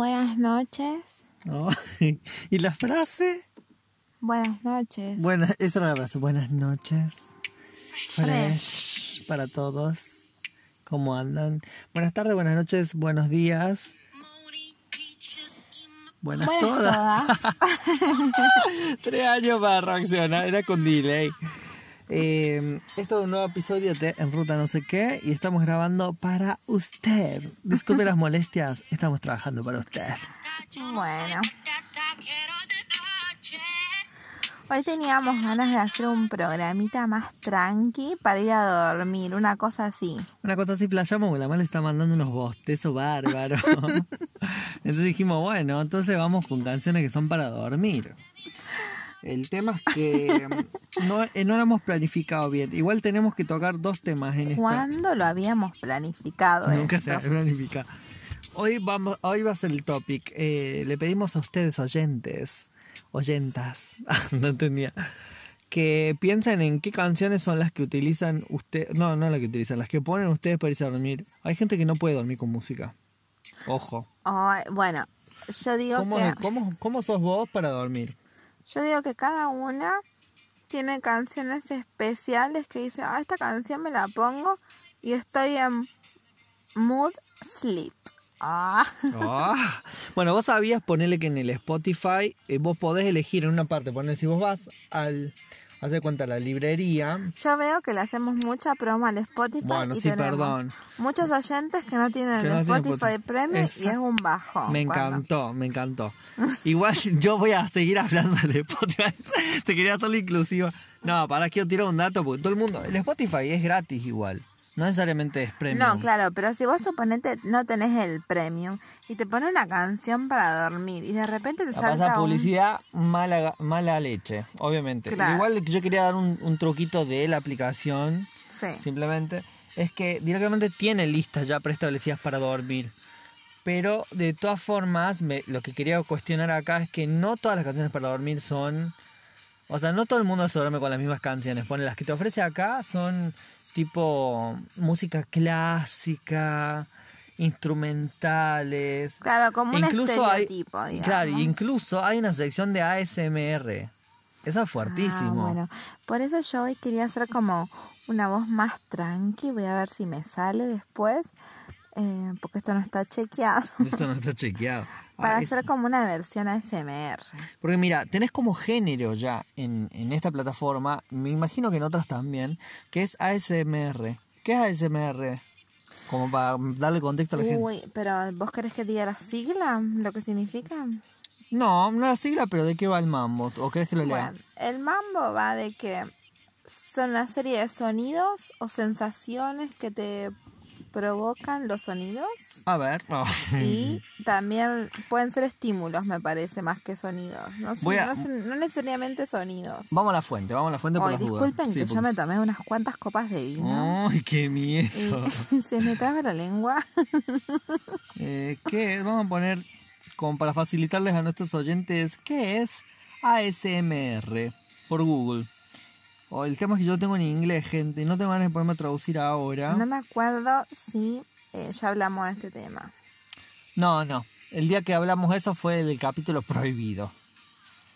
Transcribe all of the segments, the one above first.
Buenas noches. ¿Y la frase? Buenas noches. Buena, esa era la frase. Buenas noches. Fresh para todos. ¿Cómo andan? Buenas tardes, buenas noches, buenos días. Buenas, Buenas todas. todas. Tres años para reaccionar, era con delay. Eh, esto es un nuevo episodio de En Ruta No sé qué y estamos grabando para usted. Disculpe las molestias, estamos trabajando para usted. Bueno, hoy teníamos ganas de hacer un programita más tranqui para ir a dormir, una cosa así. Una cosa así playamos porque la madre está mandando unos bostezos bárbaros. Entonces dijimos, bueno, entonces vamos con canciones que son para dormir. El tema es que no, eh, no lo hemos planificado bien. Igual tenemos que tocar dos temas en esta. ¿Cuándo lo habíamos planificado? Nunca se esto? planifica. Hoy, vamos, hoy va a ser el topic. Eh, le pedimos a ustedes, oyentes, oyentas, no entendía, que piensen en qué canciones son las que utilizan ustedes. No, no las que utilizan, las que ponen ustedes para irse a dormir. Hay gente que no puede dormir con música. Ojo. Ay, bueno, yo digo ¿Cómo, que cómo, cómo sos vos para dormir? Yo digo que cada una tiene canciones especiales que dice, ah, esta canción me la pongo y estoy en mood sleep. Ah, Ah. Bueno, vos sabías ponerle que en el Spotify eh, vos podés elegir en una parte, poner si vos vas al, hace cuenta, la librería. yo veo que le hacemos mucha promo al Spotify. Bueno, y sí, tenemos perdón. Muchos oyentes que no tienen Que el no Spotify Spotify. Premium y es un bajo. Me encantó, me encantó. Igual yo voy a seguir hablando del Spotify. Se quería hacerlo inclusiva. No, para quiero tirar un dato porque todo el mundo. El Spotify es gratis igual. No necesariamente es premium. No, claro, pero si vos suponete no tenés el premium y te pone una canción para dormir y de repente te salta pasa un- publicidad mala, mala leche, obviamente. Claro. Igual yo quería dar un, un truquito de la aplicación, Sí. simplemente, es que directamente tiene listas ya preestablecidas para dormir. Pero de todas formas, me- lo que quería cuestionar acá es que no todas las canciones para dormir son... O sea, no todo el mundo se duerme con las mismas canciones. Pone las que te ofrece acá son tipo música clásica, instrumentales. Claro, como un Incluso hay- digamos. Claro, incluso hay una sección de ASMR. Esa es fuertísimo. Ah, bueno, por eso yo hoy quería hacer como una voz más tranqui. Voy a ver si me sale después, eh, porque esto no está chequeado. Esto no está chequeado. Para Ah, es- hacer como una versión ASMR. Porque mira, tenés como género ya en, en esta plataforma, me imagino que en otras también, que es ASMR. ¿Qué es ASMR? Como para darle contexto a la gente. Uy, pero ¿vos querés que diga la sigla? ¿Lo que significa? No, no la sigla, pero ¿de qué va el mambo? ¿O crees que lo lea? Bueno, el mambo va de que son una serie de sonidos o sensaciones que te provocan los sonidos A ver. no. y también pueden ser estímulos, me parece, más que sonidos. No, Voy necesariamente sonidos. Vamos a la fuente, vamos a la fuente por Ay, las dudas. disculpen Sí, que yo me tomé unas cuantas copas de vino ¡Ay, qué miedo! y se me traba la lengua. Eh, ¿Qué? Vamos a poner, como para facilitarles a nuestros oyentes, ¿qué es ASMR? Por Google. O el tema es que yo tengo en inglés, gente, no tengo ganas de ponerme a traducir ahora. No me acuerdo si eh, ya hablamos de este tema. No, no. El día que hablamos de eso fue del capítulo prohibido.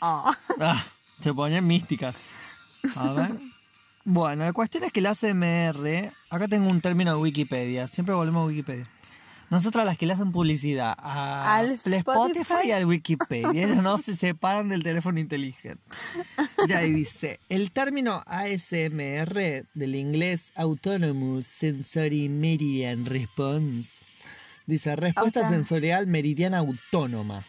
Oh. Ah, se ponen místicas. A ver. Bueno, la cuestión es que el ASMR, acá tengo un término de Wikipedia, siempre volvemos a Wikipedia. Nosotras las que le hacen publicidad a Al Spotify, Spotify. y al Wikipedia, ellos no se separan del teléfono inteligente. Y ahí dice, el término ASMR del inglés Autonomous Sensory Meridian Response, dice respuesta O sea- sensorial meridiana autónoma.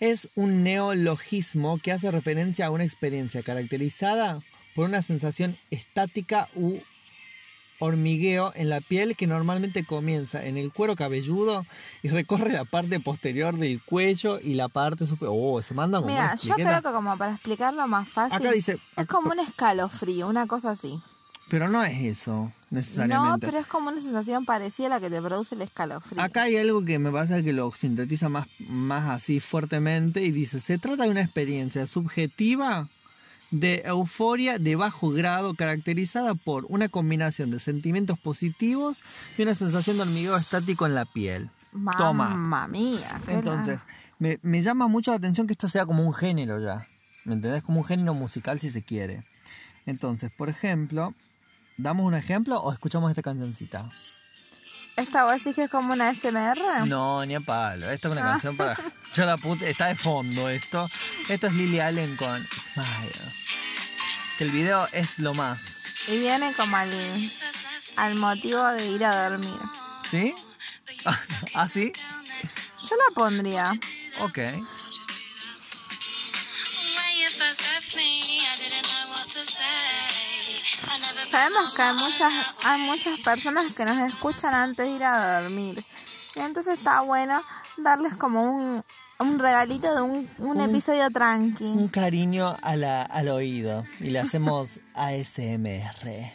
Es un neologismo que hace referencia a una experiencia caracterizada por una sensación estática u hormigueo en la piel que normalmente comienza en el cuero cabelludo y recorre la parte posterior del cuello y la parte superior. Oh, se manda Mira, yo creo que como para explicarlo más fácil, Acá dice- es como un escalofrío, una cosa así. Pero no es eso, No, necesariamente. pero es como una sensación parecida a la que te produce el escalofrío. Acá hay algo que me pasa que lo sintetiza más, más así fuertemente y dice, se trata de una experiencia subjetiva de euforia de bajo grado caracterizada por una combinación de sentimientos positivos y una sensación de hormigueo estático en la piel. Toma. Mamma mía. qué Entonces, me, me llama mucho la atención que esto sea como un género ya. ¿Me entendés? Como un género musical si se quiere. Entonces, por ejemplo, ¿damos un ejemplo o escuchamos esta cancioncita? ¿Esta vos decís que es como una SMR? No, ni a palo. Esta es una Ah. canción para. Yo la puta. Está de fondo esto. Esto es Lily Allen con Smile. Que el video es lo más. Y viene como al, al motivo de ir a dormir. ¿Sí? ¿Ah, sí? Yo la pondría. Ok. Sabemos que hay muchas, hay muchas personas que nos escuchan antes de ir a dormir. Y entonces está bueno darles como un, un regalito de un, un episodio tranqui. Un cariño a la- al oído. Y le hacemos ASMR.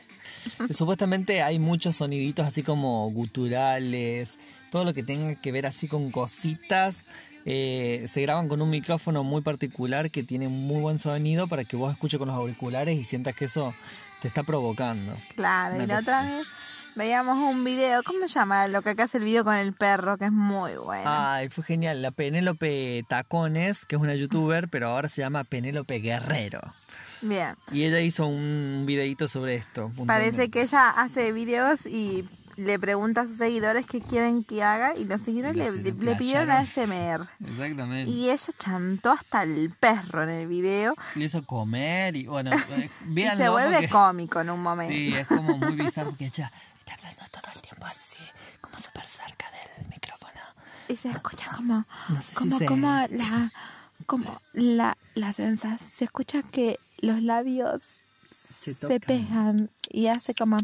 Supuestamente hay muchos soniditos así como guturales, todo lo que tenga que ver así con cositas. Eh, se graban con un micrófono muy particular que tiene muy buen sonido para que vos escuches con los auriculares y sientas que eso te está provocando. Claro, Una y la otra así. vez veíamos un video, ¿cómo se llama? Lo que acá hace el video con el perro, que es muy bueno. Ay, fue genial. La Penélope Tacones, que es una youtuber, pero ahora se llama Penélope Guerrero. Bien. Y ella hizo un videito sobre esto. Parece que ella hace videos y le pregunta a sus seguidores qué quieren que haga y los seguidores Y le, le, seguidores pidieron playaron. ASMR. Exactamente. Y ella chantó hasta el perro en el video Le hizo comer y bueno, eh, y véanlo se vuelve porque- cómico en un momento. Sí, es como muy bizarro porque ella está hablando todo el tiempo así, como súper cerca del micrófono. Y se escucha como, No sé si como, se- como la, como la, la sensación, se escucha que los labios Se se, pegan y hace como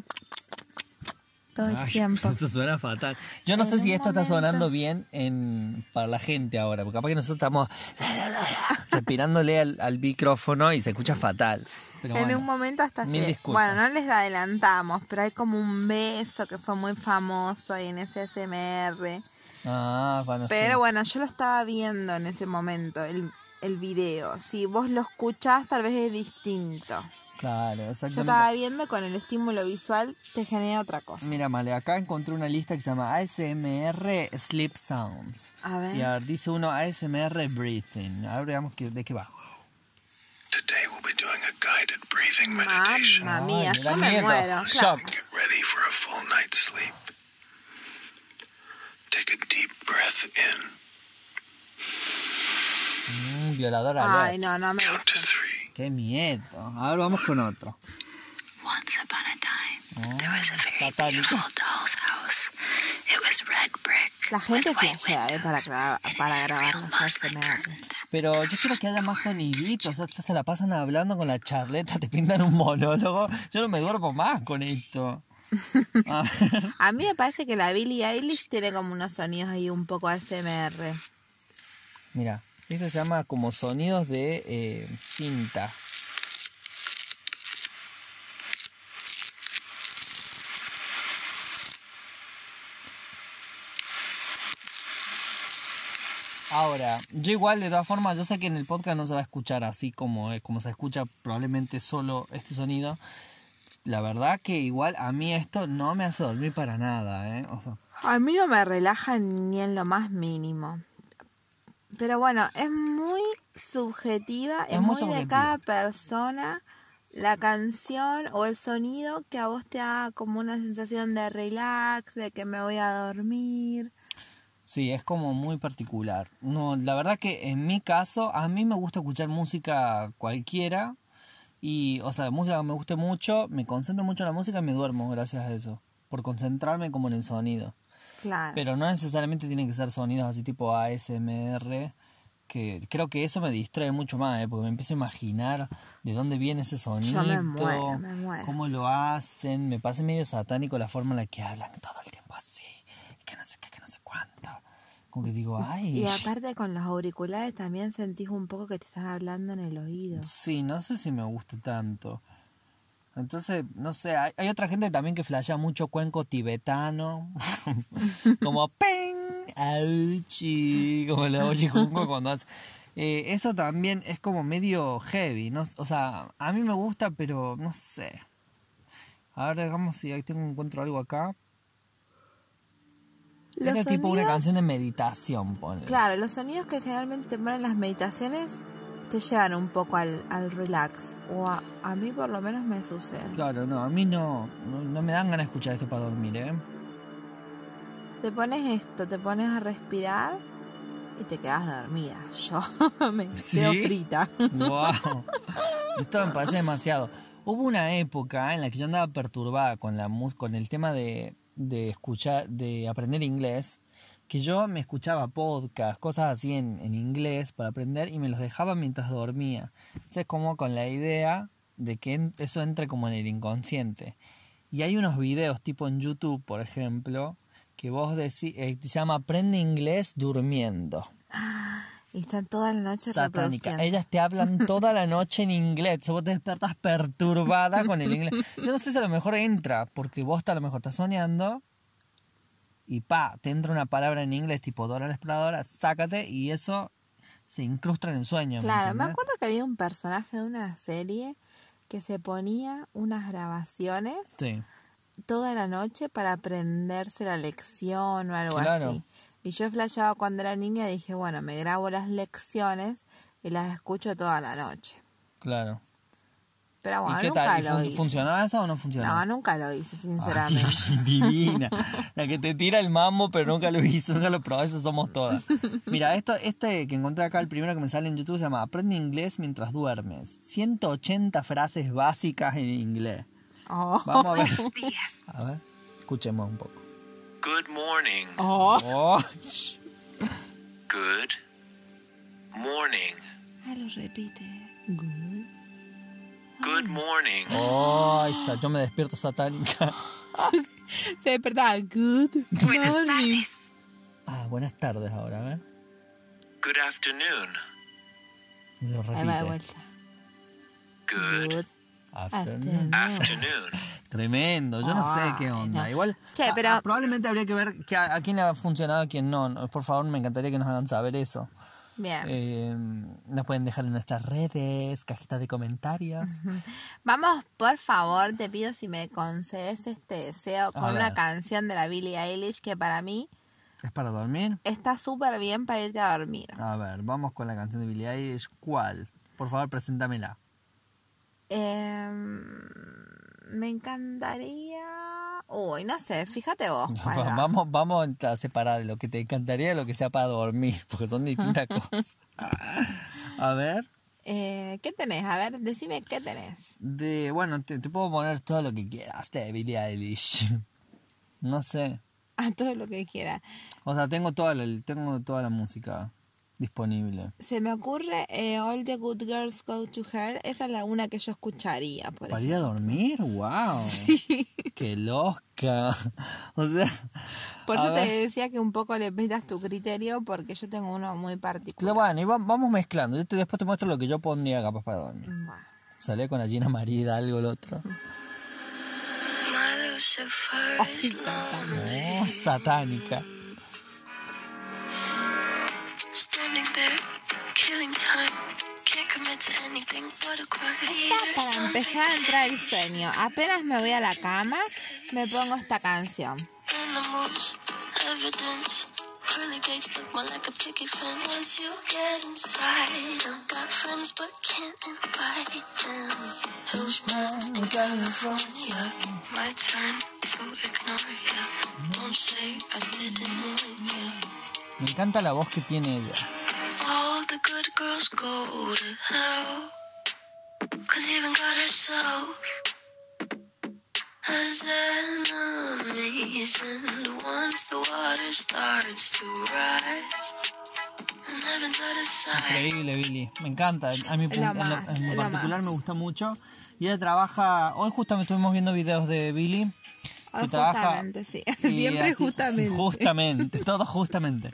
todo el Ay, tiempo. Esto suena fatal. Yo no En sé si esto está sonando bien en, para la gente ahora, porque capaz que nosotros estamos respirándole al, al micrófono y se escucha fatal. Pero en bueno. un momento hasta disculpas. bueno, no les adelantamos, pero hay como un beso que fue muy famoso ahí en ese SMR. Ah, bueno, Pero sí. bueno, yo lo estaba viendo en ese momento, el, el video. Si vos lo escuchás, tal vez es distinto. Claro, Yo exactamente. estaba viendo con el estímulo visual, te genera otra cosa. Mira, Male, acá encontré una lista que se llama ASMR Sleep Sounds. A ver. Y a ver, dice uno ASMR Breathing. A ver, veamos qué- de qué va. Today we'll be doing a guided breathing meditation. Mamma mía, me yo me miedo. muero. Shock. claro. Get ready for a full night's sleep. Take a deep breath in. Mm, violador alert. Ay, no, no me Count gusta. to three. Qué miedo. A ver, vamos con otro. Once upon a time, there was a very beautiful doll's house. It was red brick. La gente flashea, eh, para, windows gra- and para grabar curtains. Pero yo quiero que haya más soniditos. Se la pasan hablando con la charleta, te pintan un monólogo. Yo no me duermo más con esto. A. A mí me parece que la Billie Eilish tiene como unos sonidos ahí un poco ASMR. Mira, eso se llama como sonidos de eh, cinta. Ahora, yo igual de todas formas, yo sé que en el podcast no se va a escuchar así como, eh, como se escucha probablemente solo este sonido. La verdad que igual a mí esto no me hace dormir para nada, ¿eh? A mí no me relaja ni en lo más mínimo. Pero bueno, es muy subjetiva, es, Es muy de cada persona la canción o el sonido que a vos te da como una sensación de relax, de que me voy a dormir. Sí, es como muy particular. No, la verdad que en mi caso, a mí me gusta escuchar música cualquiera. Y, o sea, música que me guste mucho, me concentro mucho en la música y me duermo gracias a eso. Por concentrarme como en el sonido. Claro. Pero no necesariamente tienen que ser sonidos así tipo ASMR. Que creo que eso me distrae mucho más, ¿eh? porque me empiezo a imaginar de dónde viene ese sonido. me muero, me muero. Cómo lo hacen. Me parece medio satánico la forma en la que hablan todo el tiempo así. Que no sé qué, que no sé cuánto. Como que digo, ay. Y aparte con los auriculares también sentís un poco que te están hablando en el oído. Sí, no sé si me gusta tanto. Entonces, no sé, hay, hay otra gente también que flashea mucho cuenco tibetano. como pen, auchi, como la Ollihungo cuando hace. Eh, eso también es como medio heavy, ¿no? O sea, a mí me gusta, pero no sé. A ver, digamos si ahí tengo encuentro algo acá. Los Esta es tipo una canción de meditación, pone. Claro, los sonidos que generalmente te ponen las meditaciones te llevan un poco al, al relax. O a, a mí por lo menos me sucede. Claro, no, a mí no, no, no me dan ganas de escuchar esto para dormir, ¿eh? Te pones esto, te pones a respirar y te quedas dormida. Yo me ¿Sí? quedo frita. Wow. Esto me parece demasiado. Hubo una época en la que yo andaba perturbada con la con el tema de, de escuchar, de aprender inglés, que yo me escuchaba podcast, cosas así en, en inglés para aprender y me los dejaba mientras dormía. Entonces como con la idea de que eso entre como en el inconsciente. Y hay unos videos tipo en YouTube, por ejemplo, que vos decís, eh, se llama Aprende inglés durmiendo. Y están toda la noche satánica. Ellas te hablan toda la noche en inglés. Vos te despertas perturbada con el inglés. Yo no sé si a lo mejor entra, porque vos a lo mejor estás soñando y pa, te entra una palabra en inglés tipo Dora la exploradora, sácate y eso se incrusta en el sueño. ¿me Claro, me acuerdo que había un personaje de una serie que se ponía unas grabaciones Sí, toda la noche para aprenderse la lección o algo Claro. así. Y yo flasheaba cuando era niña y dije, bueno, me grabo las lecciones y las escucho toda la noche. claro. Pero bueno, ¿Y qué nunca tal? ¿Y lo hice. ¿Funcionó eso o no funcionó? No, nunca lo hice, Ay, sinceramente. divina. La que te tira el mambo, pero nunca lo hizo, nunca lo probó, eso somos todas. Mira, esto, este que encontré acá, el primero que me sale en YouTube, se llama Aprende inglés mientras duermes. 180 frases básicas en inglés. Oh. Vamos a ver. A ver, escuchemos un poco. Good morning. Oh. Oh, Good morning. Ah, lo repite. Good. Good morning. oh, esa- yo me despierto satánica. Se despertaba. Good. Buenas morning. tardes. Ah, buenas tardes ahora, a ver. Good afternoon. Ahí va de repite. vuelta. Good Good. Afternoon. afternoon. Tremendo, yo no sé qué onda. no. Igual, Che, a- pero- a- probablemente habría que ver que a, a quién le ha funcionado, a quién no. No, Por favor, me encantaría que nos hagan saber eso. Bien. Eh, nos pueden dejar en nuestras redes, cajitas de comentarios. Vamos, por favor, te pido si me concedes este deseo con una canción de la Billie Eilish que para mí ¿Es para dormir? está súper bien para irte a dormir. A ver, vamos con la canción de Billie Eilish. ¿Cuál? Por favor, preséntamela. Em, me encantaría... Uy, no sé, fíjate vos. vamos, vamos a separar lo que te encantaría de lo que sea para dormir, porque son distintas cosas. A ver. Eh, ¿Qué tenés? A ver, decime qué tenés. De, bueno, te, te puedo poner todo lo que quieras de Billie Eilish. No sé. A todo lo que quiera. O sea, tengo toda la, tengo toda la música disponible. Se me ocurre eh, All the Good Girls Go to Hell. Esa es la una que yo escucharía. Por ¿Para ir a dormir? ¡Wow! ¡Qué loca! O sea, Por eso te decía que un poco le pidas tu criterio porque yo tengo uno muy particular. bueno, y va- vamos mezclando. Yo te, después te muestro lo que yo pondría capaz para dormir. Bueno. Salé con la Gina María, algo el otro. Oh, satánica. Commit to anything but a crime. There's Para empezar a entrar el sueño, apenas me voy a la cama, me pongo esta canción. Me encanta la voz que tiene ella. The good girls go to hell. Cause even God herself has enemies. And once the water starts to rise, and heaven's out of sight. Increíble, Billy. Me encanta. A mí, en lo- particular me gusta mucho. Y ella trabaja. Hoy justamente estuvimos viendo videos de Billy. Ah, Que trabaja. justamente, sí. Siempre justamente. Justamente, todo justamente.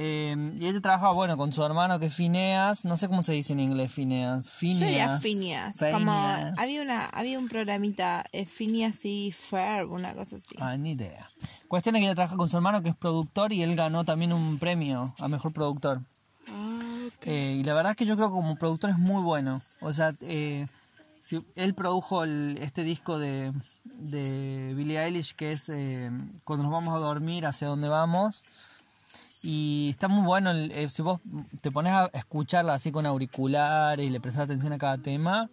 Eh, y ella trabaja, bueno, con su hermano que es Phineas. No sé cómo se dice en inglés, Phineas. Yo Phineas. Phineas. Como Phineas. había una, había un programita eh, Phineas y Ferb, una cosa así. Ah, ni idea. Cuestión es que ella trabaja con su hermano que es productor y él ganó también un premio a mejor productor. Ah. Eh, y la verdad es que yo creo que como productor es muy bueno. O sea, eh, si- él produjo el- este disco de de Billie Eilish que es eh, cuando nos vamos a dormir, hacia dónde vamos. Y está muy bueno, el- eh, si vos te pones a escucharla así con auriculares y le prestas atención a cada tema,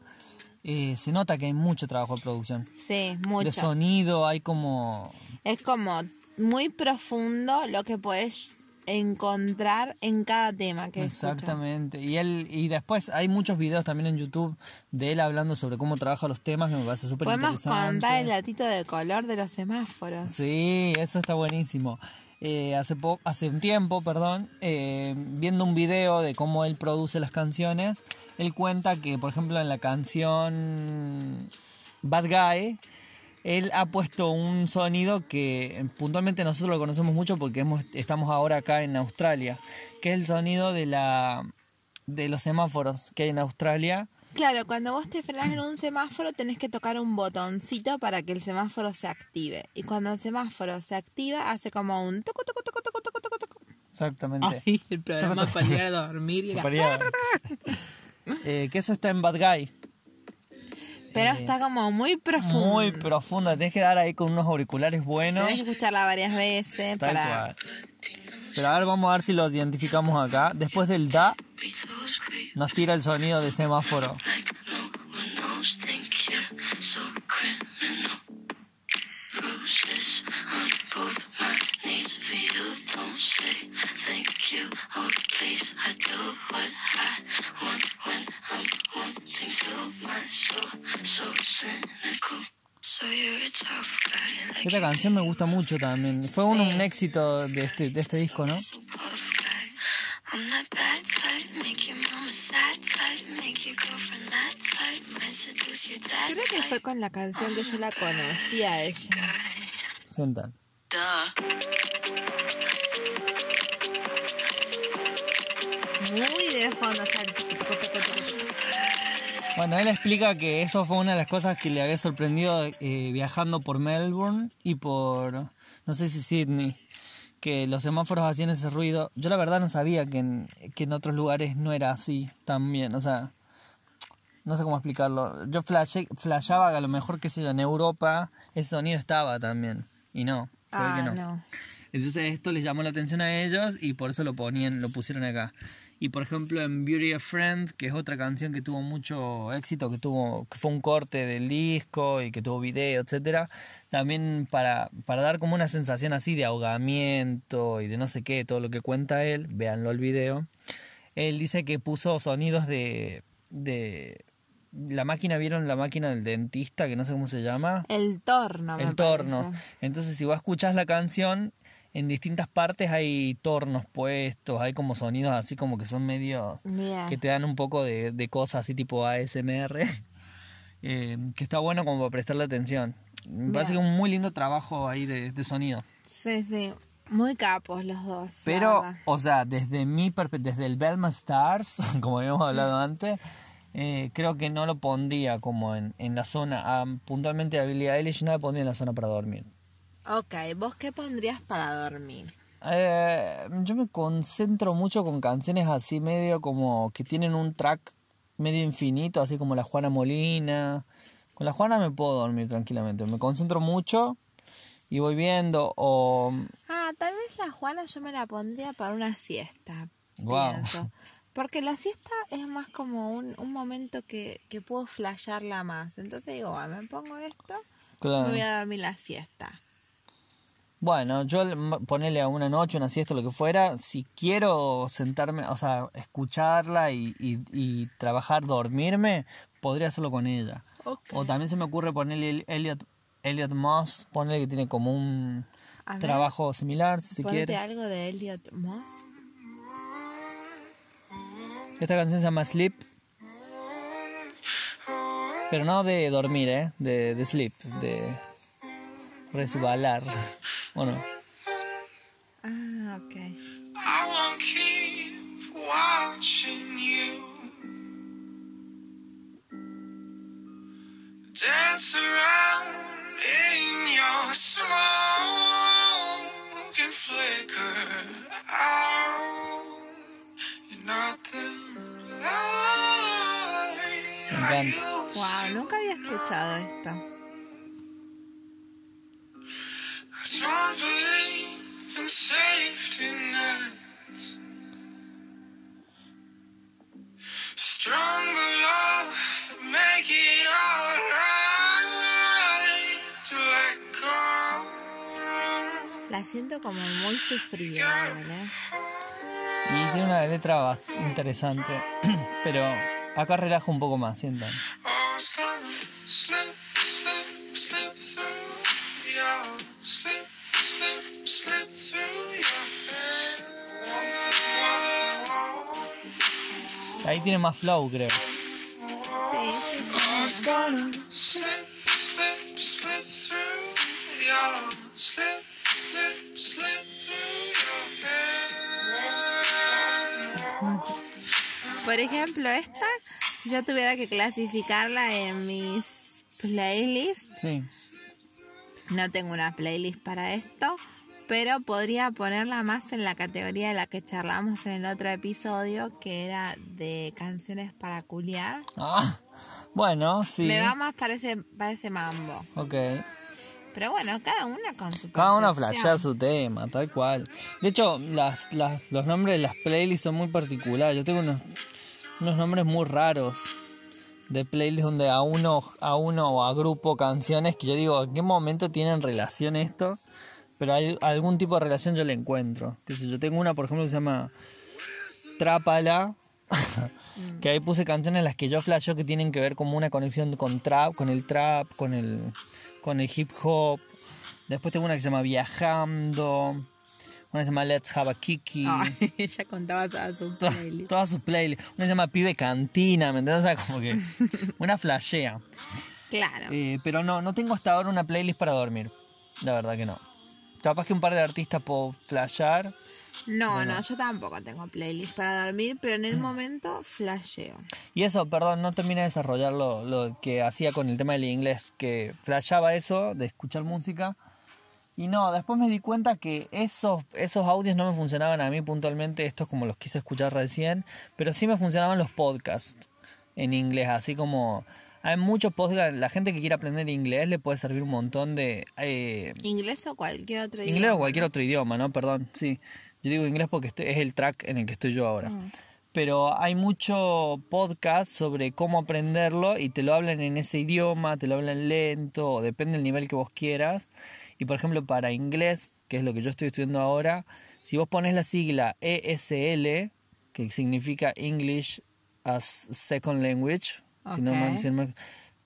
eh, se nota que hay mucho trabajo de producción. Sí, De mucho. sonido, hay como... Es como muy profundo lo que puedes encontrar en cada tema que. Exactamente. Y él y después hay muchos videos también en YouTube de él hablando sobre cómo trabaja los temas que me parece súper Podemos interesante. contar el latito de color de los semáforos. Sí, eso está buenísimo. Eh, hace, po- hace un tiempo, perdón, eh, viendo un video de cómo él produce las canciones, él cuenta que, por ejemplo, en la canción Bad Guy, él ha puesto un sonido que puntualmente nosotros lo conocemos mucho porque estamos ahora acá en Australia, que es el sonido de la de los semáforos que hay en Australia. Claro, cuando vos te frenás en un semáforo tenés que tocar un botoncito para que el semáforo se active. Y cuando el semáforo se activa hace como un toco toco toco toco toco toco toco. Exactamente. Ay, el programa para ir a dormir y era- Paría- Eh, que eso está en Bad Guy. Pero está como muy profundo. Muy profunda, tenés que dar ahí con unos auriculares buenos. Tenés que escucharla varias veces Tal para... cual. Pero a ver, vamos a ver si lo identificamos acá. Después del da, nos tira el sonido de semáforo. Esta canción me gusta mucho también. Fue un, un éxito de este, de este disco, ¿no? Creo que fue con la canción que yo la conocía a ella. Sientan. Muy de fondo está el. Bueno, él explica que eso fue una de las cosas que le había sorprendido eh, viajando por Melbourne y por, no sé si Sydney, que los semáforos hacían ese ruido. Yo la verdad no sabía que en, que en otros lugares no era así también, o sea, no sé cómo explicarlo. Yo flashé, flashaba que a lo mejor, qué sé yo, en Europa ese sonido estaba también, y no, se ve Ah, que no. no. Entonces esto les llamó la atención a ellos y por eso lo ponían, lo pusieron acá. Y por ejemplo en Beauty of Friend, que es otra canción que tuvo mucho éxito, que tuvo, que fue un corte del disco y que tuvo video, etcétera, también para, para dar como una sensación así de ahogamiento y de no sé qué, todo lo que cuenta él, véanlo el video. Él dice que puso sonidos de, de la máquina, ¿vieron la máquina del dentista? Que no sé cómo se llama El torno. me el torno. parece. Entonces, si vos escuchás la canción, en distintas partes hay tornos puestos, hay como sonidos así como que son medios que te dan un poco de, de cosas así tipo ASMR, eh, que está bueno como para prestarle atención. Me parece que es un muy lindo trabajo ahí de, de sonido. Sí, sí. Muy capos los dos. Pero, o sea, desde mi desde el Belma Stars, como habíamos hablado antes, eh, creo que no lo pondría como en, en la zona, ah, puntualmente Billie Eilish no la pondría en la zona para dormir. Ok, ¿vos qué pondrías para dormir? Eh, yo me concentro mucho con canciones así medio como que tienen un track medio infinito, así como la Juana Molina. Con la Juana me puedo dormir tranquilamente. Me concentro mucho y voy viendo o... Ah, tal vez la Juana yo me la pondría para una siesta. Pienso. Porque la siesta es más como un, un momento que, que puedo flashearla más. Entonces digo, ah, me pongo esto, Claro. me voy a dormir la siesta. Bueno, yo ponerle a una noche, una siesta, lo que fuera, si quiero sentarme, o sea, escucharla y, y, y trabajar, dormirme, podría hacerlo con ella. O también se me ocurre ponerle el Elliot, Elliot Moss, ponerle que tiene como un A ver. trabajo similar, si quiere. algo de Elliot Moss. Esta canción se llama Sleep. Pero no de dormir, ¿eh? De, de sleep, de resbalar. Bueno, Ah, ok. I won't keep watching you dance around in your smoke Wow, nunca había escuchado esta. La siento como muy sufrida, ¿verdad? Y tiene una letra interesante, pero acá relaja un poco más, sientan. Ahí tiene más flow, creo. Por ejemplo, esta, si yo tuviera que clasificarla en mis playlists, Sí. no tengo una playlist para esto, pero podría ponerla más en la categoría de la que charlamos en el otro episodio, que era de canciones para culiar. Ah, bueno, sí. Me va más para ese, para ese mambo. Ok. Pero bueno, cada una con su Cada percepción. flashea su tema, tal cual. De hecho, las, las, los nombres de las playlists son muy particulares. Yo tengo unos, unos nombres muy raros de playlists donde a uno, a uno agrupo canciones que yo digo, ¿en qué momento tienen relación esto? Pero hay algún tipo de relación yo le encuentro. Si yo tengo una, por ejemplo, que se llama Trápala. que ahí puse canciones en las que yo flasheo que tienen que ver como una conexión con trap, con el trap, con el, con el hip hop. Después tengo una que se llama Viajando. Una se llama Let's Have a Kiki. Ella contaba toda su To- playlist. Todas sus playlists. Una se llama Pibe Cantina, ¿me entiendes? O sea, como que una flashea. Claro. Eh, pero no, no tengo hasta ahora una playlist para dormir. La verdad que no. Capaz que un par de artistas puedo flashear. No, no, yo tampoco tengo playlist para dormir, pero en el momento flasheo. Y eso, perdón, no terminé de desarrollar lo, lo que hacía con el tema del inglés, que flashaba eso de escuchar música. Y no, después me di cuenta que esos, esos audios no me funcionaban a mí puntualmente, estos como los quise escuchar recién, pero sí me funcionaban los podcasts en inglés, así como hay muchos podcasts, la gente que quiere aprender inglés le puede servir un montón de... eh, Inglés o cualquier otro Inglés idioma. o cualquier otro idioma, ¿no? Perdón, sí. Yo digo inglés porque estoy- es el track en el que estoy yo ahora. Pero hay mucho podcast sobre cómo aprenderlo y te lo hablan en ese idioma, te lo hablan lento, o depende del nivel que vos quieras. Y por ejemplo, para inglés, que es lo que yo estoy estudiando ahora, si vos pones la sigla ESL, que significa English as Second Language, si no si no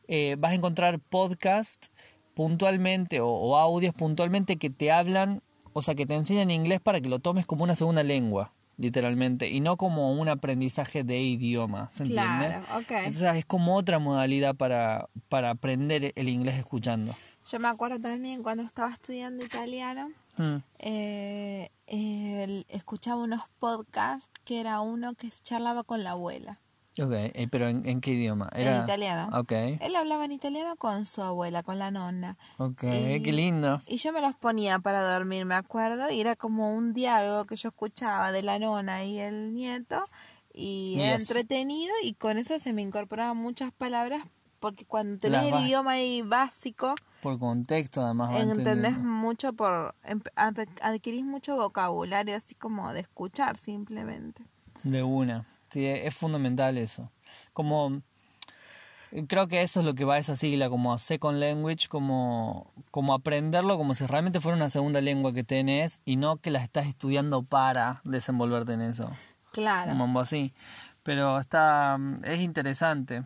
eh, vas a encontrar podcast puntualmente o, o audios puntualmente que te hablan, o sea, que te enseñan inglés para que lo tomes como una segunda lengua, literalmente, y no como un aprendizaje de idioma, ¿se entiende? Claro, ok. Entonces es como otra modalidad para, para aprender el inglés escuchando. Yo me acuerdo también cuando estaba estudiando italiano, Mm. eh, escuchaba unos podcasts que era uno que charlaba con la abuela. Ok, eh, pero ¿en, en qué idioma? En italiano. Ok, Él hablaba en italiano con su abuela, con la nonna. ok, Y- qué lindo. Y yo me los ponía para dormir, me acuerdo, y era como un diálogo que yo escuchaba de la nona y el nieto, y era entretenido, y con eso se me incorporaban muchas palabras, porque cuando tenés Las el idioma ahí básico, Por contexto, además. va entendés mucho por, em- ad- adquirís mucho vocabulario, así como de escuchar simplemente. De una. Sí, e- es fundamental eso. Como creo que eso es lo que va a esa sigla, como second language, como, como aprenderlo como si realmente fuera una segunda lengua que tenés y no que la estás estudiando para desenvolverte en eso. Claro. Un mambo así. Pero está es interesante.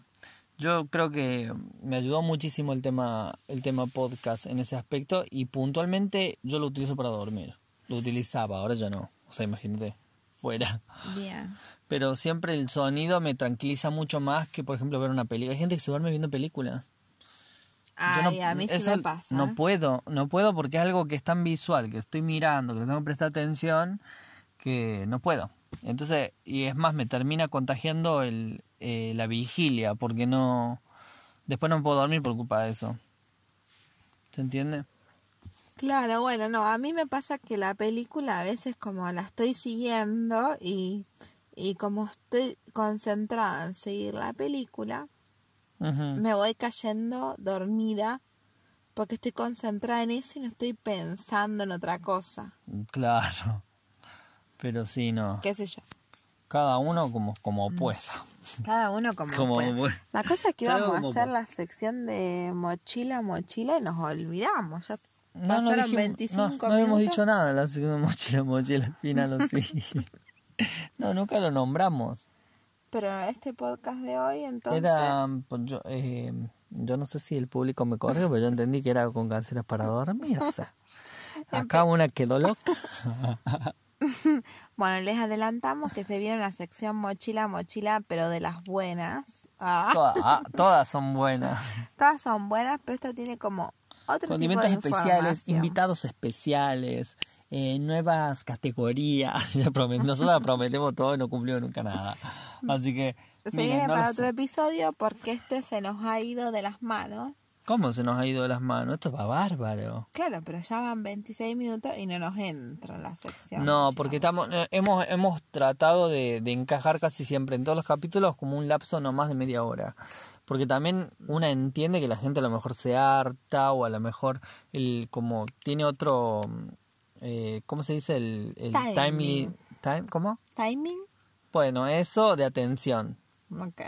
Yo creo que me ayudó muchísimo el tema el tema podcast en ese aspecto y puntualmente yo lo utilizo para dormir. Lo utilizaba, ahora ya no. O sea, imagínate, fuera Bien. pero siempre el sonido me tranquiliza mucho más que, por ejemplo, ver una película. Hay gente que se duerme viendo películas. Ay, no- a mí sí eso me pasa. No puedo, no puedo porque es algo que es tan visual, que estoy mirando, que tengo que prestar atención, que no puedo. Entonces, y es más, me termina contagiando el, eh, la vigilia, porque no... Después no puedo dormir por culpa de eso. ¿Se entiende? Claro, bueno, no, a mí me pasa que la película a veces como la estoy siguiendo y, y como estoy concentrada en seguir la película, me voy cayendo dormida porque estoy concentrada en eso y no estoy pensando en otra cosa. Claro. Pero sí, no. ¿Qué sé yo? Cada uno como, como Mm. pueda. Cada uno como, Como puede. La cosa es que íbamos a hacer la sección de mochila, mochila y nos olvidamos. Ya No, no, dijimos- 25 no, no habíamos dicho nada en la segunda mochila, mochila al final, ¿o sí? no, nunca lo nombramos. Pero este podcast de hoy, entonces... Era, pues, yo, eh, yo no sé si el público me corre, pero yo entendí que era con canciones para dormir, o sea. Acá una quedó loca. Bueno, les adelantamos que se viene la sección mochila, mochila, pero de las buenas. Ah, Todas, ah, todas son buenas. todas son buenas, pero esta tiene como otro Condimentos tipo de especiales, invitados especiales, eh, nuevas categorías. Nosotros prometemos todo y no cumplimos nunca nada. Así que. Se miren, viene no para otro episodio porque este se nos ha ido de las manos. ¿Cómo se nos ha ido de las manos? Esto va bárbaro. Claro, pero ya van 26 minutos y no nos entra en la sección. No, porque estamos, eh, hemos, hemos tratado de, de encajar casi siempre en todos los capítulos como un lapso no más de media hora. Porque también una entiende que la gente a lo mejor se harta o a lo mejor el como tiene otro, eh, ¿cómo se dice? El, el Timing. timely, time, ¿cómo? ¿Timing? Bueno, eso de atención. Ok.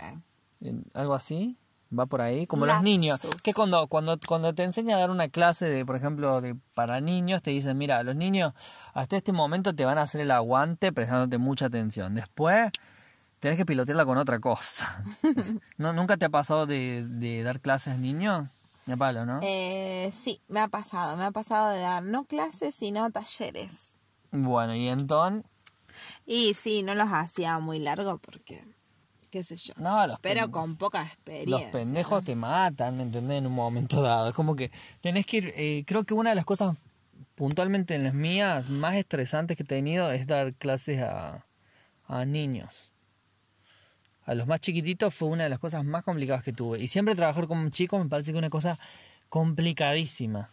Algo así va por ahí como los niños que cuando cuando cuando te enseña a dar una clase de por ejemplo de para niños te dicen mira los niños hasta este momento te van a hacer el aguante prestándote mucha atención. Después tenés que pilotearla con otra cosa no nunca te ha pasado de, de dar clases a niños ni a palo no Eh, sí, me ha pasado. Me ha pasado de dar no clases, sino talleres. bueno y entonces Y sí, no los hacía muy largo porque, qué sé yo. no los Pero con poca los experiencia. pendejos te matan, ¿me entendés? En un momento dado. Es como que tenés que ir. eh, creo que una de las cosas puntualmente en las mías más estresantes que he tenido es dar clases a, a niños. A los más chiquititos fue una de las cosas más complicadas que tuve. Y siempre trabajar con chicos me parece que es una cosa complicadísima.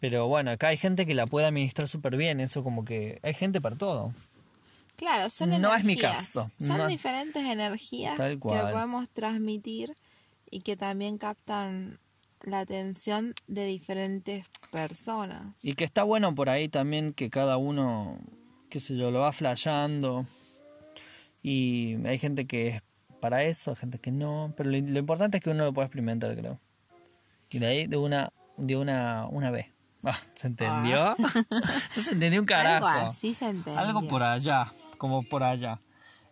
Pero bueno, acá hay gente que la puede administrar súper bien. Eso como que hay gente para todo. Claro, son No es mi energías. caso, Son no diferentes energías Tal que podemos transmitir y que también captan la atención de diferentes personas. Y que está bueno por ahí también que cada uno, qué sé yo, lo va flasheando. Y hay gente que es para eso, gente que no. Pero lo, lo importante es que uno lo pueda experimentar, creo. Y de ahí de una, de una, una vez. Ah, ¿Se entendió? no se entendió un carajo. Algo así se entendió. Algo por allá, como por allá.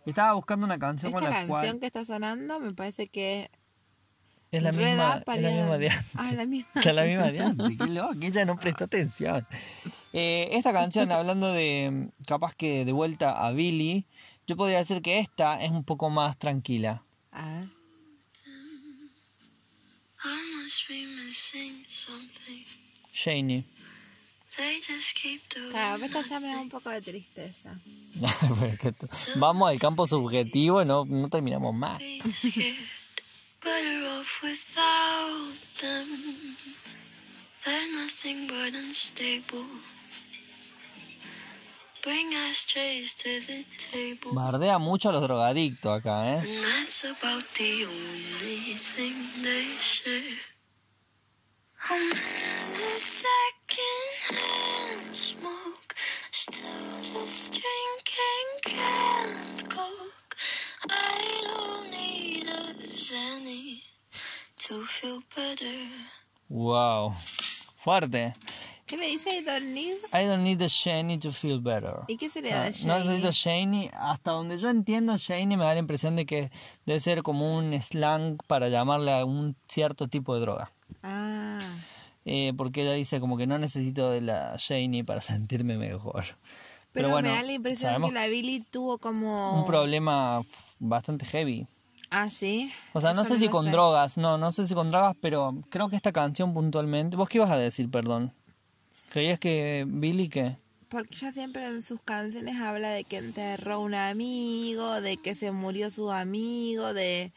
Estaba buscando una canción Esta con la canción cual que está sonando me parece que es la misma, da es la misma de antes. Ah, la misma. Es la misma de antes, qué loco, que ella no prestó atención. Eh, esta canción, hablando de capaz que de vuelta a Billy, yo podría decir que esta es un poco más tranquila. A ver. Claro, esta ya me da un poco de tristeza. Vamos al campo subjetivo y no, no terminamos más. be scared. Better off without them. They're nothing but unstable. Bring ashtrays to the table. Bardea mucho a los drogadictos acá, ¿eh? Wow. Fuerte. ¿Qué le dice I don't need? I don't need the Shani to feel better. ¿Y qué sería de No Shani? necesito Shani. Hasta donde yo entiendo, Shani me da la impresión de que debe ser como un slang para llamarle a un cierto tipo de droga. Ah, Eh, porque ella dice como que no necesito de la Shani para sentirme mejor. pero, bueno, me da la impresión que la Billy tuvo como... un problema bastante heavy. Ah, sí. O sea, no sé si con drogas, no, no sé si con drogas, pero creo que esta canción puntualmente... ¿Vos qué ibas a decir, perdón? ¿Creías que Billy qué? Porque ella siempre en sus canciones habla de que enterró un amigo, de que se murió su amigo, de...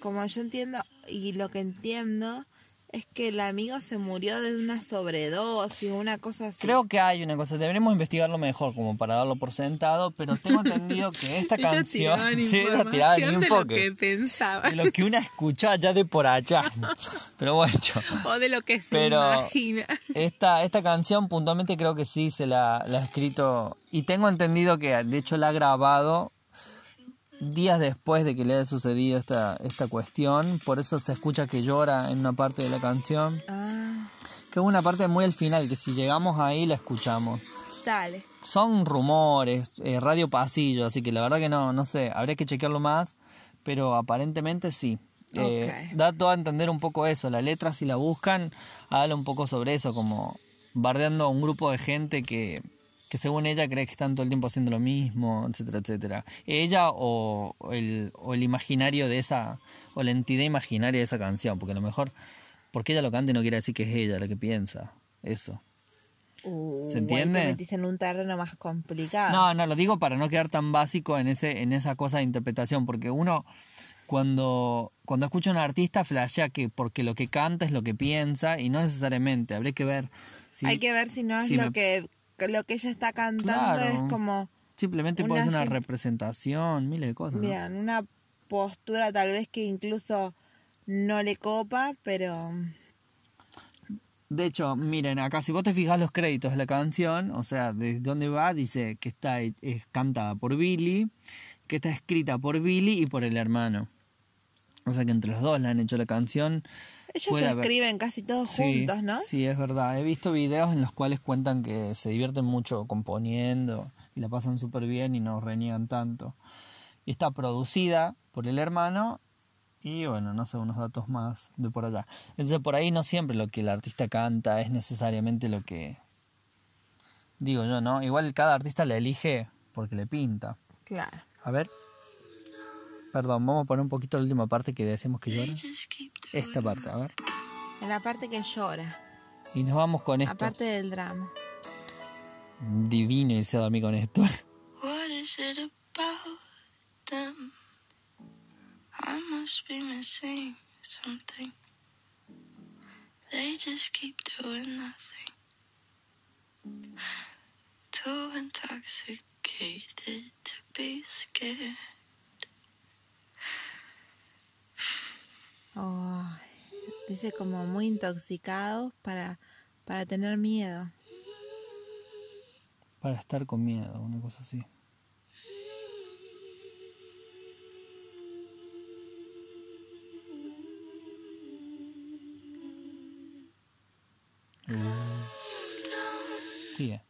Como yo entiendo, y lo que entiendo, es que el amigo se murió de una sobredosis o una cosa así. Creo que hay una cosa, deberemos investigarlo mejor como para darlo por sentado, pero tengo entendido que esta canción sí, tiraba de lo que pensaba de lo que una escucha allá de por allá. Pero bueno, o de lo que se Pero- imagina. esta, esta canción puntualmente creo que sí se la, la ha escrito y tengo entendido que de hecho la ha grabado días después de que le haya sucedido esta, esta cuestión, por eso se escucha que llora en una parte de la canción, Ah, que es una parte muy al final, que si llegamos ahí la escuchamos. dale. Son rumores, eh, radio pasillo, así que la verdad que no, no sé, habría que chequearlo más, pero aparentemente sí. Eh, Ok. Da todo a entender un poco eso, la letra si la buscan, habla un poco sobre eso, como bardeando a un grupo de gente que, que según ella cree que están todo el tiempo haciendo lo mismo, etcétera, etcétera. Ella o, el, o el imaginario de esa, o la entidad imaginaria de esa canción, porque a lo mejor, porque ella lo canta y no quiere decir que es ella la que piensa, eso. Uh, ¿Se entiende? Te metiste en un terreno más complicado. No, no, lo digo para no quedar tan básico en ese en esa cosa de interpretación, porque uno cuando cuando escucha a un artista flashea que porque lo que canta es lo que piensa y no necesariamente, habría que ver si Hay que ver si no es si lo me- que lo que ella está cantando Claro. es como simplemente puede una ser una representación, miles de cosas. ¿no? Bien, una postura tal vez que incluso no le copa, pero De hecho, miren, acá si vos te fijas los créditos de la canción, o sea, desde dónde va, dice que está es cantada por Billy, que está escrita por Billy y por el hermano. O sea que entre los dos le han hecho la canción. Ellos Puede se haber- escriben casi todos Sí, juntos, ¿no? Sí, es verdad. He visto videos en los cuales cuentan que se divierten mucho componiendo y la pasan súper bien y no reniegan tanto. Y está producida por el hermano y bueno, no sé, unos datos más de por allá. Entonces por ahí no siempre lo que el artista canta es necesariamente lo que... Digo yo, ¿no? Igual cada artista la elige porque le pinta. Claro. A ver. Perdón, vamos a poner un poquito la última parte que decimos que llora. Esta parte, a ver. En la parte que llora, Y nos vamos con esto. aparte del drama. Divino irse a dormir con esto. What is it about them? I must be missing something. They just keep doing nothing. Too intoxicated to be scared. Oh, dice como muy intoxicados para, para tener miedo. Para estar con miedo, una cosa así. Uh. Sigue.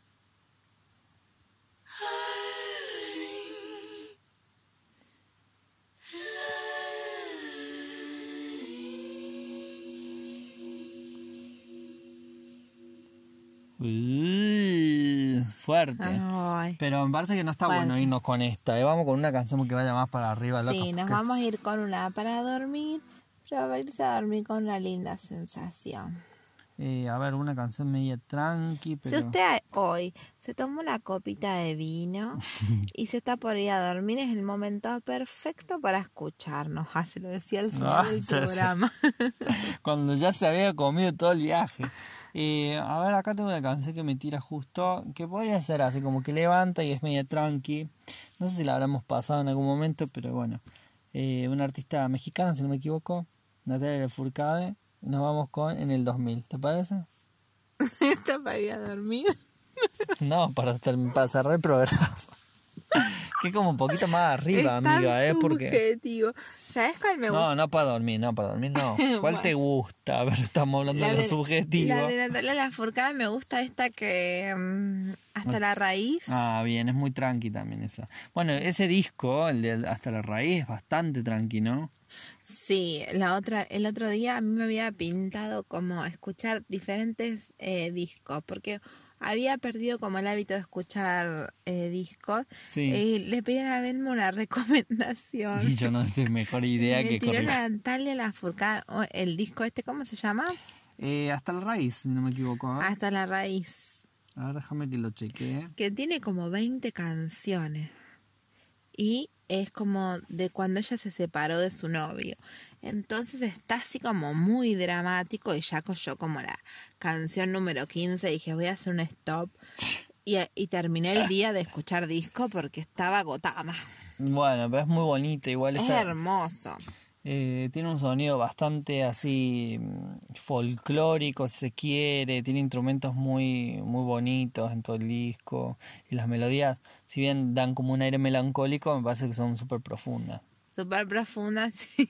Fuerte. Ay. Pero me parece que no está Fuerte. bueno irnos con esta. eh. Vamos con una canción que vaya más para arriba, loco. Sí, nos vamos a ir con una para dormir, pero para irse a dormir con una linda sensación. Eh, a ver, una canción media tranqui, pero... Si usted hoy se toma una copita de vino y se está por ir a dormir, es el momento perfecto para escucharnos. Ah, se lo decía al final Ah, del sí, sí. programa. Cuando ya se había comido todo el viaje. Eh, a ver, acá tengo una canción que me tira justo, que podría ser así como que levanta y es media tranqui. No sé si la habremos pasado en algún momento, pero bueno. Eh, una artista mexicana, si no me equivoco, Natalia Furcade. Nos vamos con en el 2000, ¿te parece? ¿Está para ir a dormir? No, para, para cerrar el programa. que como un poquito más arriba, es amiga, tan ¿eh? Porque... subjetivo. ¿Sabes cuál me gusta? No, no para dormir, no, para dormir no. ¿Cuál Bueno. te gusta? A ver, estamos hablando de lo subjetivo. La de Natalia Lafourcade me gusta esta que mm, hasta la raíz. Ah, bien, es muy tranqui también esa. Bueno, ese disco, el de Hasta la Raíz, es bastante tranqui, ¿no? Sí, la otra, el otro día a mí me había pintado como escuchar diferentes eh, discos, porque había perdido como el hábito de escuchar eh, discos. Sí. Y le pedí a verme una recomendación. Y yo no tengo mejor idea que tiró corregir. Natalia Lafourcade, o el disco este, ¿cómo se llama? Eh, hasta la raíz, si no me equivoco. Ver, Hasta la raíz. A ver, déjame que lo chequee. que tiene como 20 canciones y es como de cuando ella se separó de su novio. Entonces está así como muy dramático y ya yo como la canción número 15 dije voy a hacer un stop y, y terminé el día de escuchar disco porque estaba agotada. Bueno, pero es muy bonita, igual Es está, hermoso. eh, tiene un sonido bastante así mm, folclórico, si se quiere, tiene instrumentos muy, muy bonitos en todo el disco y las melodías, si bien dan como un aire melancólico, me parece que son súper profundas. Súper profunda, sí.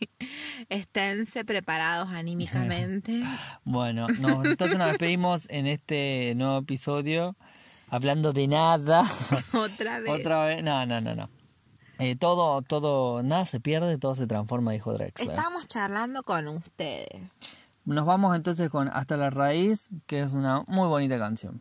Esténse preparados anímicamente. Bueno, nos- entonces nos despedimos en este nuevo episodio hablando de nada. Otra vez. Otra vez, no, no, no, no. Eh, todo, todo, nada se pierde, todo se transforma, dijo Drexler. Estamos charlando con ustedes. Nos vamos entonces con Hasta la Raíz, que es una muy bonita canción.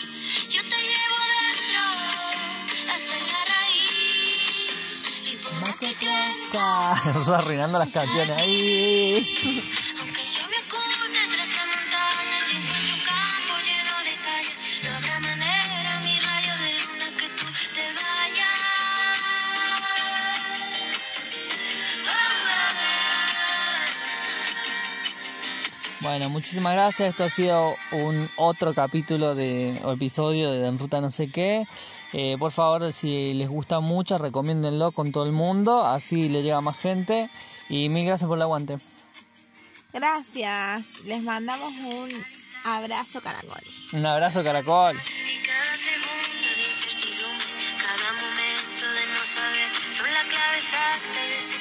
Que crezca. Nos está arruinando las canciones ahí. Aunque yo me oculte tras la montaña, yo encuentro un campo lleno de calle. No habrá manera, mi rayo de luna, que tú te vayas. Bueno, muchísimas gracias. Esto ha sido un otro capítulo de o episodio de En Ruta No sé qué. Eh, por favor, si les gusta mucho, recomiéndenlo con todo el mundo. Así le llega a más gente. Y mil gracias por el aguante. Gracias. Les mandamos un abrazo caracol. Un abrazo, caracol. Y cada segundo de incertidumbre, cada momento de no saber, son la clave exacta